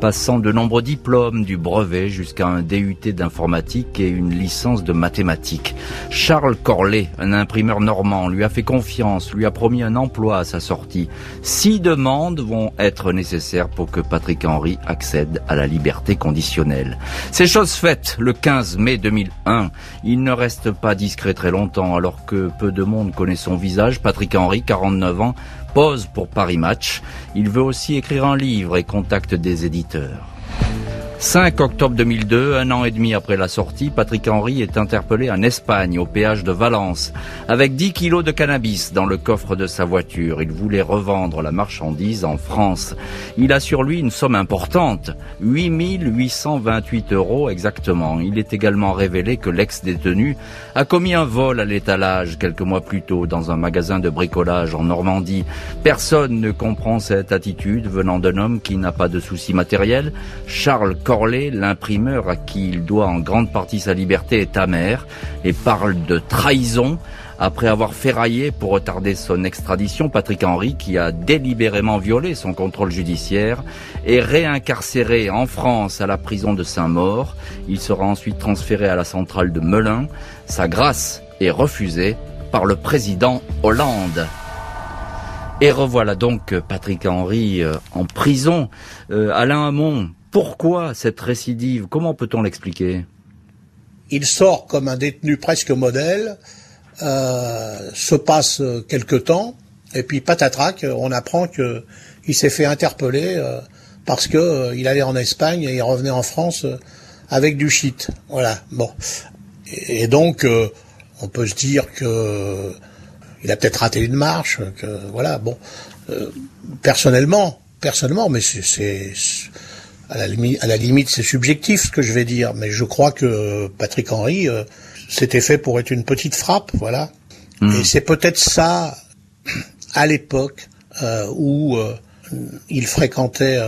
passant de nombreux diplômes, du brevet jusqu'à un DUT d'informatique et une licence de mathématiques. Charles Corlet, un imprimeur normand, lui a fait confiance, lui a promis un emploi à sa sortie. Six demandes vont être nécessaires pour que Patrick Henry accède à la liberté conditionnelle. C'est chose faite le 15 mai 2001. Il ne reste pas discret très longtemps alors que peu de monde connaît son visage, Patrick Henry, 49 ans, pose pour Paris Match. Il veut aussi écrire un livre et contacte des éditeurs. 5 octobre 2002, un an et demi après la sortie, Patrick Henry est interpellé en Espagne, au péage de Valence, avec 10 kilos de cannabis dans le coffre de sa voiture. Il voulait revendre la marchandise en France. Il a sur lui une somme importante, 8828 euros exactement. Il est également révélé que l'ex-détenu a commis un vol à l'étalage quelques mois plus tôt dans un magasin de bricolage en Normandie. Personne ne comprend cette attitude venant d'un homme qui n'a pas de soucis matériels. Charles Corlet, l'imprimeur à qui il doit en grande partie sa liberté, est amer et parle de trahison. Après avoir ferraillé pour retarder son extradition, Patrick Henry, qui a délibérément violé son contrôle judiciaire, est réincarcéré en France à la prison de Saint-Maur. Il sera ensuite transféré à la centrale de Melun. Sa grâce est refusée par le président Hollande. Et revoilà donc Patrick Henry euh, en prison. Euh, Alain Hamon, pourquoi cette récidive? Comment peut-on l'expliquer? Il sort comme un détenu presque modèle, euh, se passe quelque temps, et puis patatrac, on apprend qu'il s'est fait interpeller euh, parce que euh, il allait en Espagne et il revenait en France avec du shit. Voilà. Bon. Et, donc, on peut se dire que il a peut-être raté une marche, que voilà. Bon. personnellement, personnellement, mais c'est à la limite, à la limite c'est subjectif ce que je vais dire, mais je crois que Patrick Henry, euh, c'était fait pour être une petite frappe, voilà. Hmm. Et c'est peut-être ça, à l'époque euh, où euh, il fréquentait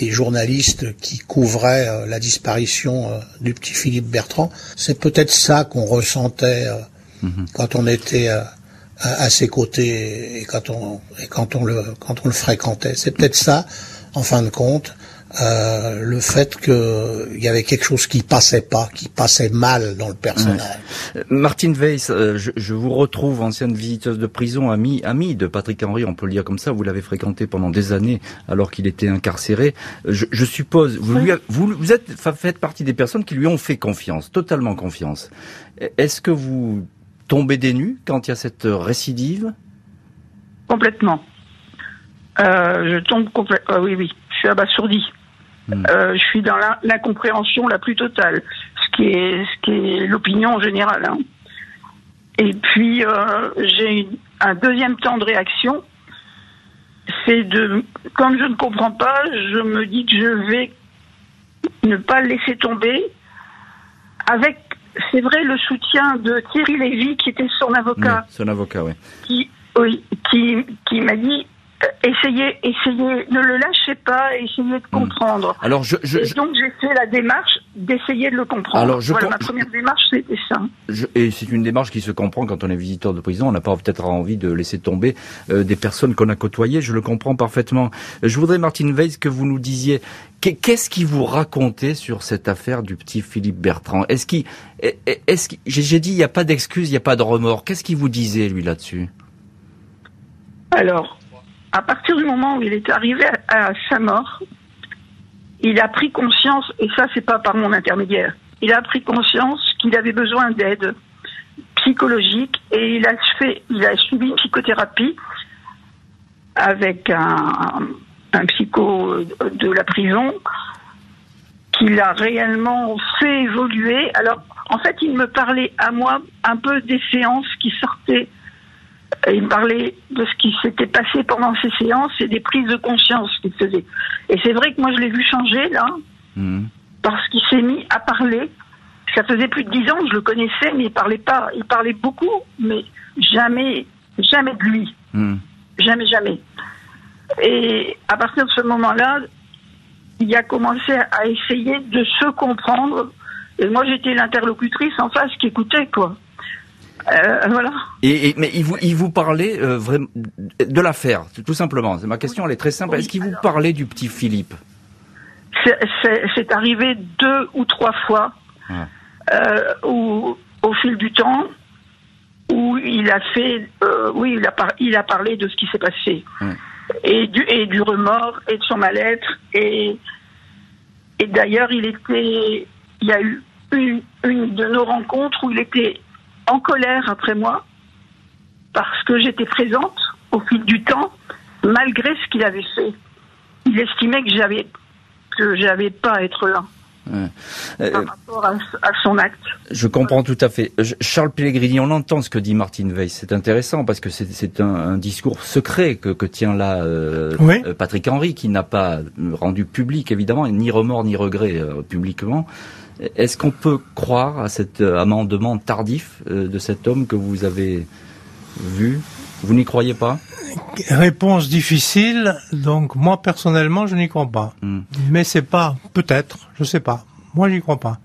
les journalistes qui couvraient la disparition du petit Philippe Bertrand, c'est peut-être ça qu'on ressentait mhm. quand on était à, à, ses côtés et quand on et quand on le quand on le fréquentait. C'est peut-être ça, en fin de compte, euh, le fait qu'il y avait quelque chose qui passait pas, qui passait mal dans le personnage. Euh, Martine Weiss, euh, je, vous retrouve, ancienne visiteuse de prison, amie, amie de Patrick Henry, on peut le dire comme ça, vous l'avez fréquenté pendant des années alors qu'il était incarcéré. Je, suppose, vous, lui vous, vous êtes, faites partie des personnes qui lui ont fait confiance, totalement confiance. Est-ce que vous tombez des nues quand il y a cette récidive? Complètement. je tombe complètement. oui, oui, je suis abasourdi. Hmm. Euh, je suis dans l'incompréhension la, plus totale, ce qui est, ce qui est l'opinion générale. Hein. Et puis, euh, j'ai un deuxième temps de réaction. C'est de, comme je ne comprends pas, je me dis que je vais ne pas le laisser tomber avec, c'est vrai, le soutien de Thierry Lévy, qui était son avocat. son avocat, oui. Qui, oui, qui, qui m'a dit essayez, essayez, ne le lâchez pas, essayez de hmm. comprendre. Alors, je, je, et donc j'ai fait la démarche d'essayer de le comprendre. Alors, je voilà, ma première démarche, c'était ça. et c'est une démarche qui se comprend quand on est visiteur de prison. On n'a pas peut-être envie de laisser tomber euh, des personnes qu'on a côtoyées. Je le comprends parfaitement. Je voudrais, Martine Weiss, que vous nous disiez Qu'est-ce qui vous racontait sur cette affaire du petit Philippe Bertrand? Est-ce qu'il, est-ce j'ai dit, il n'y a pas d'excuse, il n'y a pas de remords. Qu'est-ce qu'il vous disait lui là-dessus? Alors, à partir du moment où il est arrivé à, sa mort, il a pris conscience, et ça c'est pas par mon intermédiaire, il a pris conscience qu'il avait besoin d'aide psychologique et il a fait, il a suivi une psychothérapie avec un, un psycho de la prison qui l'a réellement fait évoluer. Alors, en fait, il me parlait à moi un peu des séances qui sortaient il me parlait de ce qui s'était passé pendant ces séances et des prises de conscience qu'il faisait. Et c'est vrai que moi, je l'ai vu changer, là, mhm. parce qu'il s'est mis à parler. Ça faisait plus de dix ans que je le connaissais, mais il parlait pas. Il parlait beaucoup, mais jamais, jamais de lui. Mhm. Jamais, jamais. Et à partir de ce moment-là, il a commencé à essayer de se comprendre. Et moi, j'étais l'interlocutrice en face qui écoutait, quoi. Euh, voilà. Et, mais il vous, il vous parlait euh, vraiment de l'affaire, tout simplement. Ma question, elle est très simple. Est-ce qu'il vous parlait du petit Philippe? C'est arrivé deux ou trois fois, ah. euh, où, au fil du temps, où il a fait, oui, il a, il a parlé de ce qui s'est passé, et du et du remords et de son mal-être et et d'ailleurs il était, il y a eu une, une de nos rencontres où il était en colère après moi parce que j'étais présente au fil du temps, malgré ce qu'il avait fait. Il estimait que j'avais que j'avais pas à être là. par rapport à, son acte. Je comprends tout à fait. Charles Pellegrini, on entend ce que dit Martine Weiss. C'est intéressant parce que c'est un, discours secret que, tient là euh, euh, Patrick Henry, qui n'a pas rendu public, évidemment, ni remords ni regrets euh, publiquement. Est-ce qu'on peut croire à cet euh, amendement tardif euh, de cet homme que vous avez vu? Vous n'y croyez pas? Réponse difficile. Donc moi personnellement, je n'y crois pas. Hmm. Mais c'est pas peut-être, je sais pas. Moi, j'y crois pas.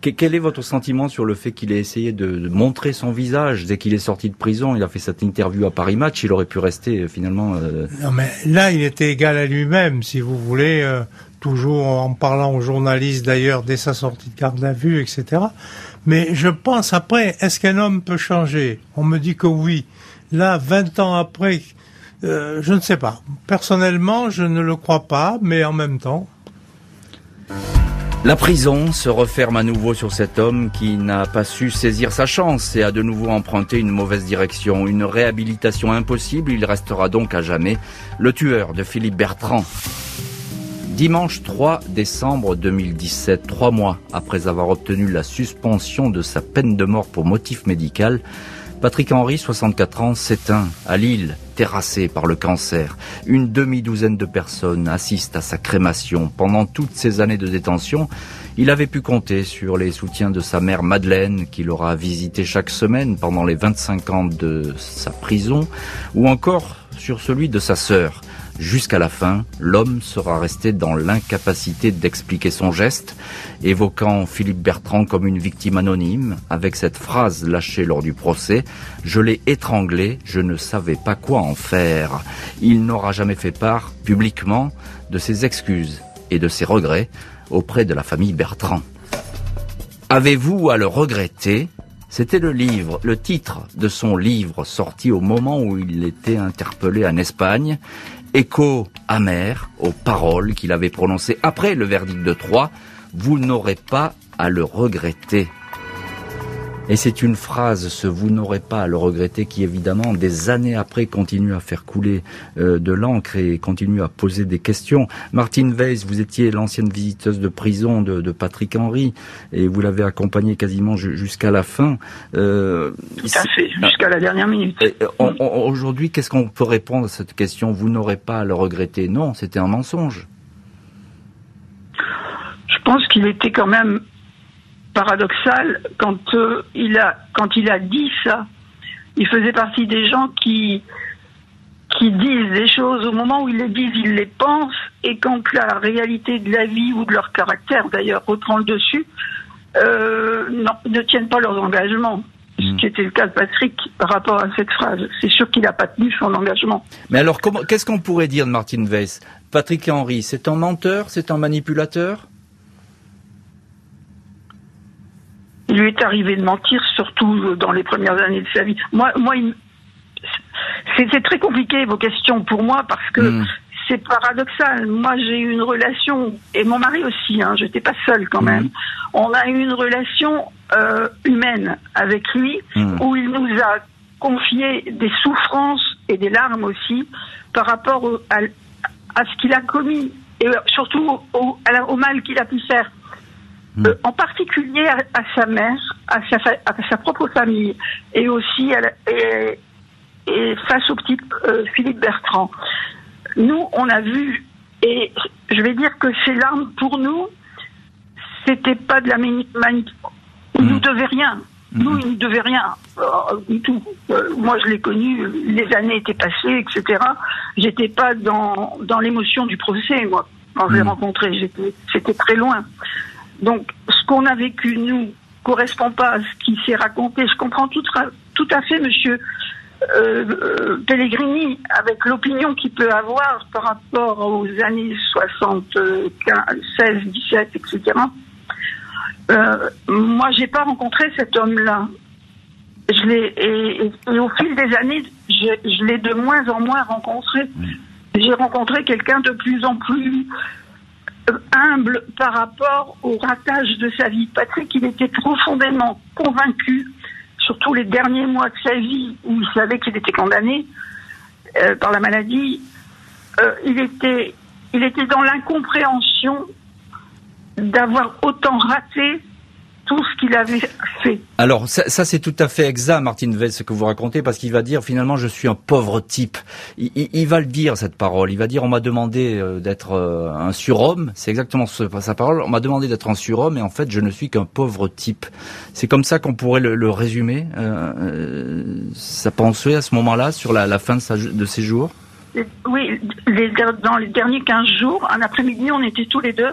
Quel est votre sentiment sur le fait qu'il ait essayé de, montrer son visage dès qu'il est sorti de prison? Il a fait cette interview à Paris Match. Il aurait pu rester euh, finalement. Non, mais là, il était égal à lui-même, si vous voulez toujours en parlant aux journalistes d'ailleurs dès sa sortie de garde à vue, etc. Mais je pense après, est-ce qu'un homme peut changer? On me dit que oui. Là, 20 ans après, euh, je ne sais pas. Personnellement, je ne le crois pas, mais en même temps. La prison se referme à nouveau sur cet homme qui n'a pas su saisir sa chance et a de nouveau emprunté une mauvaise direction. Une réhabilitation impossible, il restera donc à jamais le tueur de Philippe Bertrand. Dimanche 3 décembre 2017, trois mois après avoir obtenu la suspension de sa peine de mort pour motif médical, Patrick Henry, 64 ans, s'éteint à Lille, terrassé par le cancer. Une demi-douzaine de personnes assistent à sa crémation. Pendant toutes ces années de détention, il avait pu compter sur les soutiens de sa mère Madeleine, qui l'aura visité chaque semaine pendant les 25 ans de sa prison, ou encore sur celui de sa sœur, jusqu'à la fin, l'homme sera resté dans l'incapacité d'expliquer son geste, évoquant Philippe Bertrand comme une victime anonyme, avec cette phrase lâchée lors du procès, Je l'ai étranglé, je ne savais pas quoi en faire. Il n'aura jamais fait part, publiquement, de ses excuses et de ses regrets auprès de la famille Bertrand. Avez-vous à le regretter? C'était le livre, le titre de son livre sorti au moment où il était interpellé en Espagne, écho amer aux paroles qu'il avait prononcées après le verdict de Troyes, vous n'aurez pas à le regretter. Et c'est une phrase, ce vous n'aurez pas à le regretter, qui évidemment, des années après, continue à faire couler euh, de l'encre et continue à poser des questions. Martine Weiss, vous étiez l'ancienne visiteuse de prison de, Patrick Henry et vous l'avez accompagné quasiment jusqu'à la fin. Euh, Tout à fait, jusqu'à la dernière minute. Aujourd'hui, qu'est-ce qu'on peut répondre à cette question Vous n'aurez pas à le regretter Non, c'était un mensonge. Je pense qu'il était quand même paradoxal quand euh, il a quand il a dit ça. Il faisait partie des gens qui qui disent des choses au moment où ils les disent, ils les pensent, et quand la réalité de la vie ou de leur caractère, d'ailleurs, reprend le dessus, euh, non, ne tiennent pas leurs engagements. Ce hmm. qui était le cas de Patrick par rapport à cette phrase. C'est sûr qu'il n'a pas tenu son engagement. Mais alors, qu'est-ce qu'on pourrait dire de Martin Weiss? Patrick Henry, c'est un menteur C'est un manipulateur? Il lui est arrivé de mentir, surtout dans les premières années de sa vie. Moi, moi, c'est très compliqué vos questions pour moi parce que hmm. c'est paradoxal. Moi, j'ai eu une relation et mon mari aussi. Hein, J'étais pas seule quand même. Hmm. On a eu une relation euh, humaine avec lui hmm. où il nous a confié des souffrances et des larmes aussi par rapport à, ce qu'il a commis et surtout au, au mal qu'il a pu faire. Hmm. Euh, en particulier à, sa mère, à sa, à sa, propre famille, et aussi à et, face au petit euh, Philippe Bertrand. Nous, on a vu, et je vais dire que ces larmes, pour nous, c'était pas de la manipulation. Il nous hmm. devait rien. Nous, il nous devait rien euh, du tout. moi, je l'ai connu, les années étaient passées, etc. J'étais pas dans, dans l'émotion du procès, moi, quand je l'ai hmm. rencontré. J'étais très loin. Donc, ce qu'on a vécu, nous, correspond pas à ce qui s'est raconté. Je comprends tout, tout à fait, monsieur euh, euh, Pellegrini, avec l'opinion qu'il peut avoir par rapport aux années 75, 16, 17, etc. Euh, moi, j'ai pas rencontré cet homme-là. Je l'ai et, au fil des années, je, je l'ai de moins en moins rencontré. J'ai rencontré quelqu'un de plus en plus humble par rapport au ratage de sa vie. Patrick, il était profondément convaincu, surtout les derniers mois de sa vie où il savait qu'il était condamné euh, par la maladie, euh, il, était, il était dans l'incompréhension d'avoir autant raté tout ce qu'il avait fait. Alors ça, ça c'est tout à fait exact, Martine Vell, ce que vous racontez, parce qu'il va dire finalement je suis un pauvre type. Il, il, va le dire cette parole. Il va dire on m'a demandé euh, d'être euh, un surhomme. C'est exactement ce, sa parole. On m'a demandé d'être un surhomme et en fait je ne suis qu'un pauvre type. C'est comme ça qu'on pourrait le, le résumer. Euh, euh, sa pensée à ce moment-là sur la, la fin de, sa, de ses jours? Oui, les, dans les derniers 15 jours, un après-midi, on était tous les deux.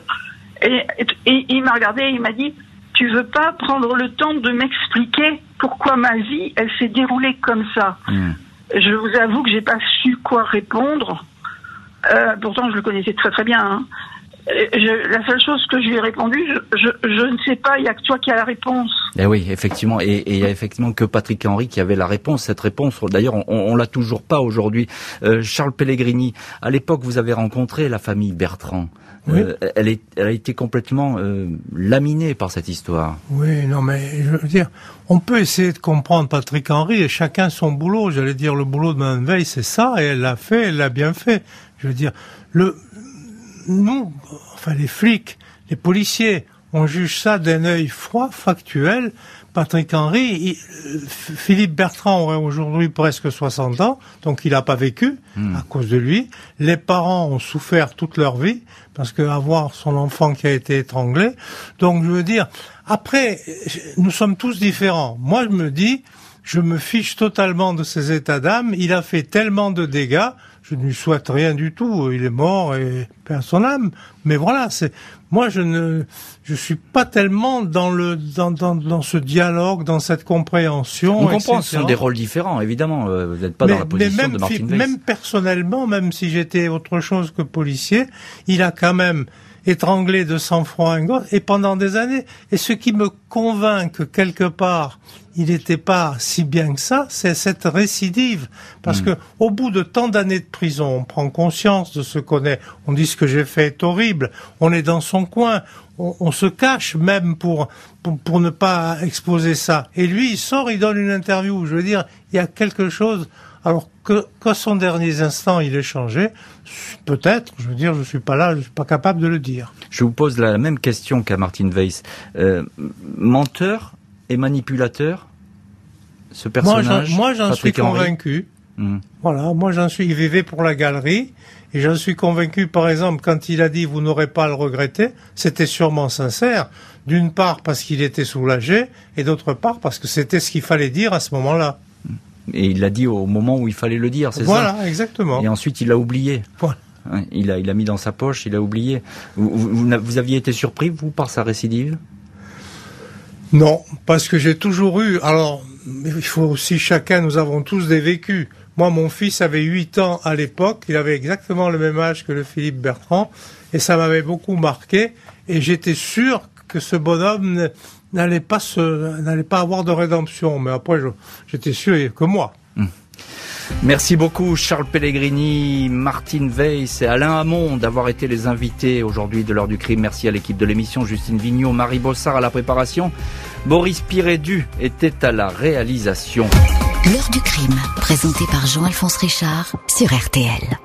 Et, et il m'a regardé et il m'a dit tu veux pas prendre le temps de m'expliquer pourquoi ma vie, elle s'est déroulée comme ça. Hmm. Je vous avoue que j'ai pas su quoi répondre. Euh, pourtant, je le connaissais très très bien. Hein. la seule chose que je lui ai répondu, je, je, ne sais pas, il y a que toi qui as la réponse. Eh oui, effectivement, et, il y a effectivement que Patrick Henry qui avait la réponse. Cette réponse, d'ailleurs, on, on, l'a toujours pas aujourd'hui. Euh, Charles Pellegrini, à l'époque, vous avez rencontré la famille Bertrand. Euh, elle, est, elle a été complètement euh, laminée par cette histoire. Oui, non, mais je veux dire, on peut essayer de comprendre Patrick Henry et chacun son boulot. J'allais dire, le boulot de Mme Veil, c'est ça, et elle l'a fait, elle l'a bien fait. Je veux dire, le, nous, enfin les flics, les policiers, on juge ça d'un œil froid, factuel, Patrick Henry, Philippe Bertrand aurait aujourd'hui presque 60 ans, donc il n'a pas vécu hmm. à cause de lui. Les parents ont souffert toute leur vie parce que avoir son enfant qui a été étranglé. Donc je veux dire, après, nous sommes tous différents. Moi, je me dis, je me fiche totalement de ses états d'âme. Il a fait tellement de dégâts je ne lui souhaite rien du tout. Il est mort et perd son âme. Mais voilà, c'est moi je ne je suis pas tellement dans le dans dans, dans ce dialogue, dans cette compréhension. On comprend, ce sont des rôles différents, évidemment. Euh, vous n'êtes pas dans la position même, de Martin Weiss. Même personnellement, même si j'étais autre chose que policier, il a quand même étranglé de sang-froid un gosse, et pendant des années. Et ce qui me convainc que quelque part, il n'était pas si bien que ça, c'est cette récidive. Parce hmm. que au bout de tant d'années de prison, on prend conscience de ce qu'on est. On dit ce que j'ai fait est horrible. On est dans son coin. On, se cache même pour, pour, pour ne pas exposer ça. Et lui, il sort, il donne une interview. Je veux dire, il y a quelque chose alors que, que son dernier instant il est changé, peut-être, je veux dire, je suis pas là, je suis pas capable de le dire. Je vous pose la même question qu'à Martin Weiss. Euh, menteur et manipulateur, ce personnage Moi, j'en suis convaincu. Hmm. Voilà, moi j'en suis. Il vivait pour la galerie et j'en suis convaincu. Par exemple, quand il a dit vous n'aurez pas à le regretter, c'était sûrement sincère. D'une part parce qu'il était soulagé et d'autre part parce que c'était ce qu'il fallait dire à ce moment-là. Et il l'a dit au moment où il fallait le dire, c'est ça Voilà, exactement. Et ensuite, il l'a oublié. Voilà. Il a, il a mis dans sa poche, il a oublié. Vous, vous, aviez été surpris, vous, par sa récidive? Non, parce que j'ai toujours eu. Alors, il faut aussi chacun, nous avons tous des vécus. Moi, mon fils avait 8 ans à l'époque, il avait exactement le même âge que le Philippe Bertrand, et ça m'avait beaucoup marqué, et j'étais sûr que ce bonhomme n'allait pas se, n'allait pas avoir de rédemption. Mais après, j'étais sûr que moi. Hmm. Merci beaucoup Charles Pellegrini, Martine Weiss et Alain Hamon d'avoir été les invités aujourd'hui de l'heure du crime. Merci à l'équipe de l'émission, Justine Vignot, Marie Bossard à la préparation. Boris Pirédu était à la réalisation. L'heure du crime, présenté par Jean-Alphonse Richard sur RTL.